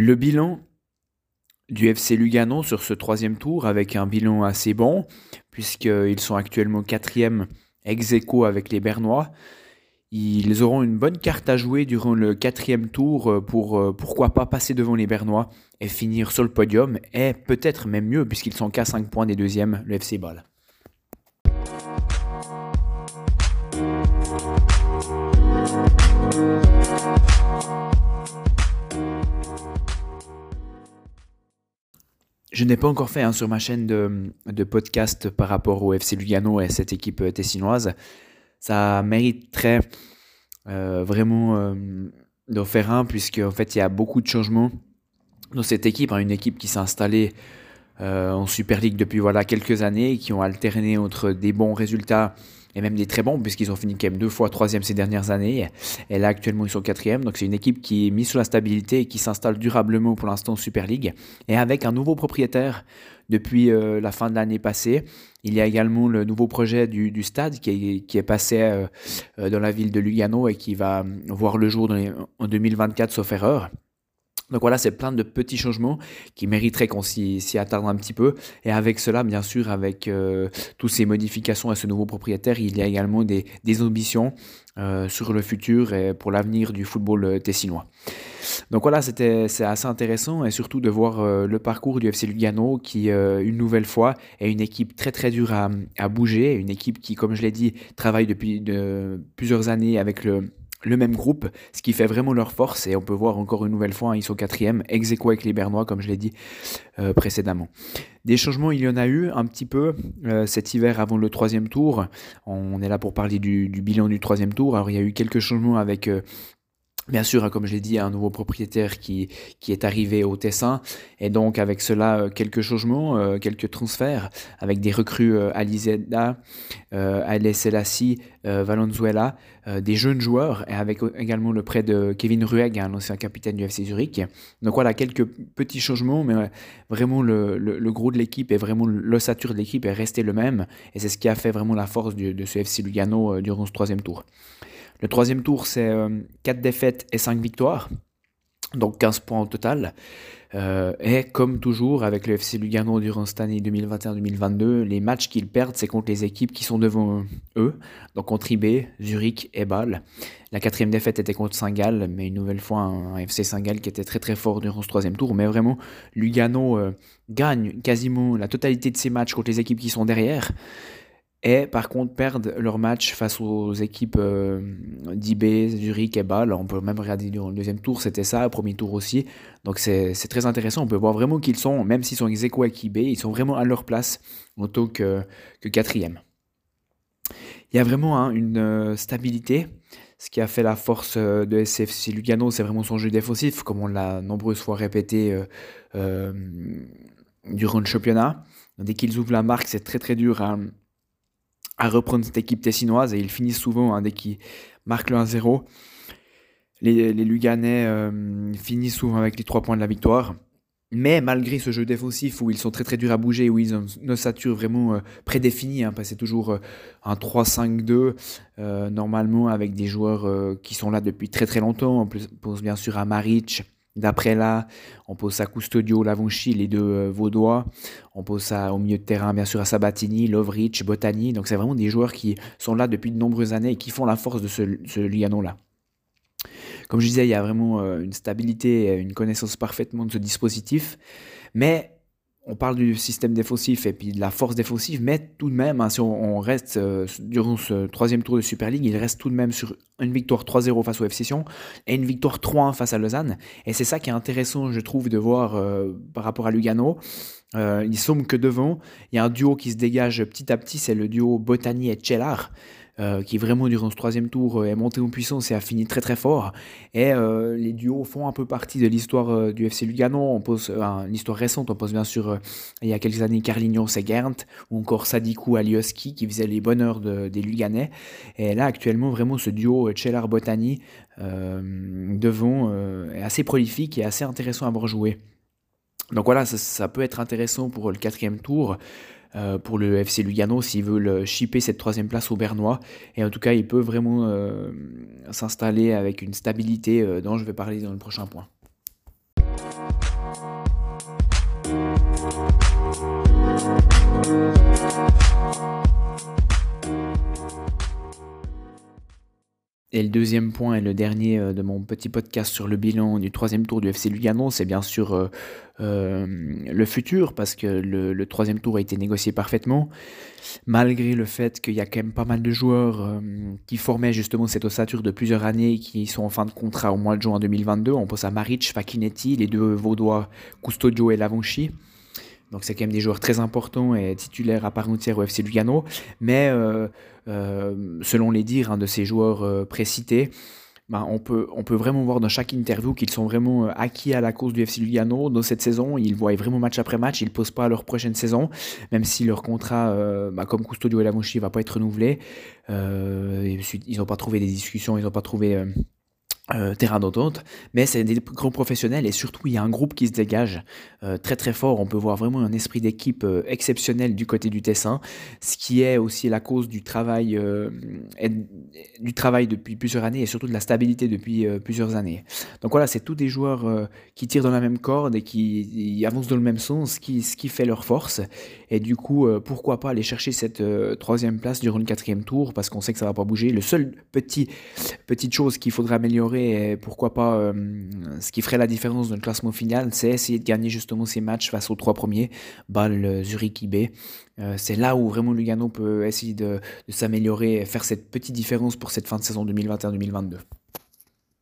Le bilan du FC Lugano sur ce troisième tour avec un bilan assez bon, puisqu'ils sont actuellement quatrième ex aequo avec les Bernois. Ils auront une bonne carte à jouer durant le quatrième tour pour euh, pourquoi pas passer devant les Bernois et finir sur le podium, et peut-être même mieux puisqu'ils sont qu'à 5 points des deuxièmes, le FC Ball. Je n'ai pas encore fait hein, sur ma chaîne de, podcast par rapport au FC Lugano et cette équipe euh, tessinoise. Ça mériterait euh, vraiment euh, d'en faire un, puisque en fait il y a beaucoup de changements dans cette équipe. Hein, une équipe qui s'est installée en Super League depuis voilà quelques années, qui ont alterné entre des bons résultats et même des très bons, puisqu'ils ont fini quand même deux fois troisième ces dernières années. Et là, actuellement, ils sont quatrième. Donc, c'est une équipe qui est mise sur la stabilité et qui s'installe durablement pour l'instant en Super League. Et avec un nouveau propriétaire depuis euh, la fin de l'année passée. Il y a également le nouveau projet du, stade qui est, passé euh, euh, dans la ville de Lugano et qui va voir le jour en 2024, sauf erreur. Donc voilà, c'est plein de petits changements qui mériteraient qu'on s'y attarde un petit peu. Et avec cela, bien sûr, avec euh, toutes ces modifications à ce nouveau propriétaire, il y a également des, ambitions euh, sur le futur et pour l'avenir du football euh, tessinois. Donc voilà, c'était c'est assez intéressant et surtout de voir le parcours du FC Lugano qui, une nouvelle fois, est une équipe très très dure à, bouger, une équipe qui, comme je l'ai dit, travaille depuis de, plusieurs années avec le le même groupe, ce qui fait vraiment leur force. Et on peut voir encore une nouvelle fois, hein, ils sont quatrième, ex avec les Bernois, comme je l'ai dit euh, précédemment. Des changements, il y en a eu un petit peu euh, cet hiver avant le troisième tour. On est là pour parler du, bilan du troisième tour. Alors il y a eu quelques changements avec euh, Bien sûr, hein, comme je l'ai dit, un nouveau propriétaire qui, qui est arrivé au Tessin, et donc avec cela, euh, quelques changements, euh, quelques transferts, avec des recrues euh, Alizeda, euh, Ale Selassie, Valenzuela, des jeunes joueurs, et avec également le prêt de Kevin Rueg, un ancien capitaine du FC Zurich. Donc voilà, quelques petits changements, mais vraiment le, le, gros de l'équipe et vraiment l'ossature de l'équipe est resté le même, et c'est ce qui a fait vraiment la force de ce FC Lugano durant ce troisième tour. Le troisième tour, c'est 4 euh, défaites et 5 victoires, donc 15 points au total. Euh, et comme toujours avec le FC Lugano durant cette année 2021-2022, les matchs qu'ils perdent, c'est contre les équipes qui sont devant eux, donc contre IB, Zurich et Bâle. La quatrième défaite était contre Saint-Gall, mais une nouvelle fois un, FC Saint-Gall qui était très très fort durant ce troisième tour. Mais vraiment, Lugano euh, gagne quasiment la totalité de ses matchs contre les équipes qui sont derrière et par contre perdent leur match face aux équipes euh, d'IB, Zurich et Bâle. On peut même regarder le deuxième tour, c'était ça, le premier tour aussi. Donc c'est très intéressant, on peut voir vraiment qu'ils sont, même s'ils sont ex avec IB, ils sont vraiment à leur place en tant que, que quatrième. Il y a vraiment hein, une euh, stabilité. Ce qui a fait la force euh, de SFC Lugano, c'est vraiment son jeu défensif, comme on l'a nombreuses fois répété durant le championnat. Dès qu'ils ouvrent la marque, c'est très très dur à, à reprendre cette équipe tessinoise et ils finissent souvent hein, dès qu'ils marquent le 1-0. Les, Luganais euh, finissent souvent avec les 3 points de la victoire. Mais malgré ce jeu défensif où ils sont très très durs à bouger, où ils ont une ossature vraiment euh, prédéfinie, hein, c'est toujours euh, un 3-5-2, normalement avec des joueurs qui sont là depuis très très longtemps. On pense bien sûr à Maric, D'après là, on pose ça à Custodio, Lavonchi, les deux euh, Vaudois. On pose ça au milieu de terrain, bien sûr, à Sabatini, Lovrich, Botani. Donc c'est vraiment des joueurs qui sont là depuis de nombreuses années et qui font la force de ce, ce là Comme je disais, il y a vraiment euh, une stabilité une connaissance parfaitement de ce dispositif. Mais on parle du système défensif et puis de la force défensive, mais tout de même, hein, si on, reste euh, durant ce troisième tour de Super League, il reste tout de même sur une victoire 3-0 face au FC Sion et une victoire 3-1 face à Lausanne. Et c'est ça qui est intéressant, je trouve, de voir euh, par rapport à Lugano. Euh, il semble que devant, il y a un duo qui se dégage petit à petit, c'est le duo Botany et Chellar. Euh, qui vraiment durant ce troisième tour euh, est monté en puissance et a fini très très fort. Et euh, les duos font un peu partie de l'histoire du FC Lugano. On pose l'histoire récente, on pose bien sûr il y a quelques années Carlignon et Gernt, ou encore Sadikou Alioski qui faisait les bonheurs des Luganais. Et là actuellement vraiment ce duo Chelar Botany devant est assez prolifique et assez intéressant à voir jouer. Donc voilà, ça peut être intéressant pour le quatrième tour. Euh, pour le FC Lugano s'ils veulent shipper cette troisième place au Bernois. Et en tout cas, il peut vraiment euh, s'installer avec une stabilité euh, dont je vais parler dans le prochain point. Et le deuxième point et le dernier euh, de mon petit podcast sur le bilan du troisième tour du FC Lugano, c'est bien sûr euh, euh, le futur, parce que le, troisième tour a été négocié parfaitement, malgré le fait qu'il y a quand même pas mal de joueurs qui formaient justement cette ossature de plusieurs années, qui sont en fin de contrat au mois de juin 2022. On pense à Maric, Fakinetti, les deux Vaudois, Custodio et Lavonchi. Donc c'est quand même des joueurs très importants et titulaires à part entière au FC Lugano. Mais euh, euh, selon les dires de ces joueurs euh, précités, ben, on, peut, vraiment voir dans chaque interview qu'ils sont vraiment acquis à la cause du FC Lugano dans cette saison. Ils voient vraiment match après match, ils ne posent pas à leur prochaine saison, même si leur contrat, ben, comme Custodio et Lamonchi, ne va pas être renouvelé. ils n'ont pas trouvé des discussions, ils n'ont pas trouvé terrain d'entente, mais c'est des grands professionnels et surtout il y a un groupe qui se dégage euh, très très fort. On peut voir vraiment un esprit d'équipe euh, exceptionnel du côté du Tessin, ce qui est aussi la cause du travail, du travail depuis plusieurs années et surtout de la stabilité depuis plusieurs années. Donc voilà, c'est tous des joueurs qui tirent dans la même corde et qui avancent dans le même sens, qui, ce qui fait leur force. Et du coup, pourquoi pas aller chercher cette troisième place durant le quatrième tour parce qu'on sait que ça va pas bouger. Le seul petit petite chose qu'il faudrait et pourquoi pas euh, ce qui ferait la différence dans le classement final, c'est essayer de gagner justement ces matchs face aux trois premiers, Bâle, Zurich, IB. Euh, c'est là où vraiment Lugano peut essayer de, de s'améliorer et faire cette petite différence pour cette fin de saison 2021-2022.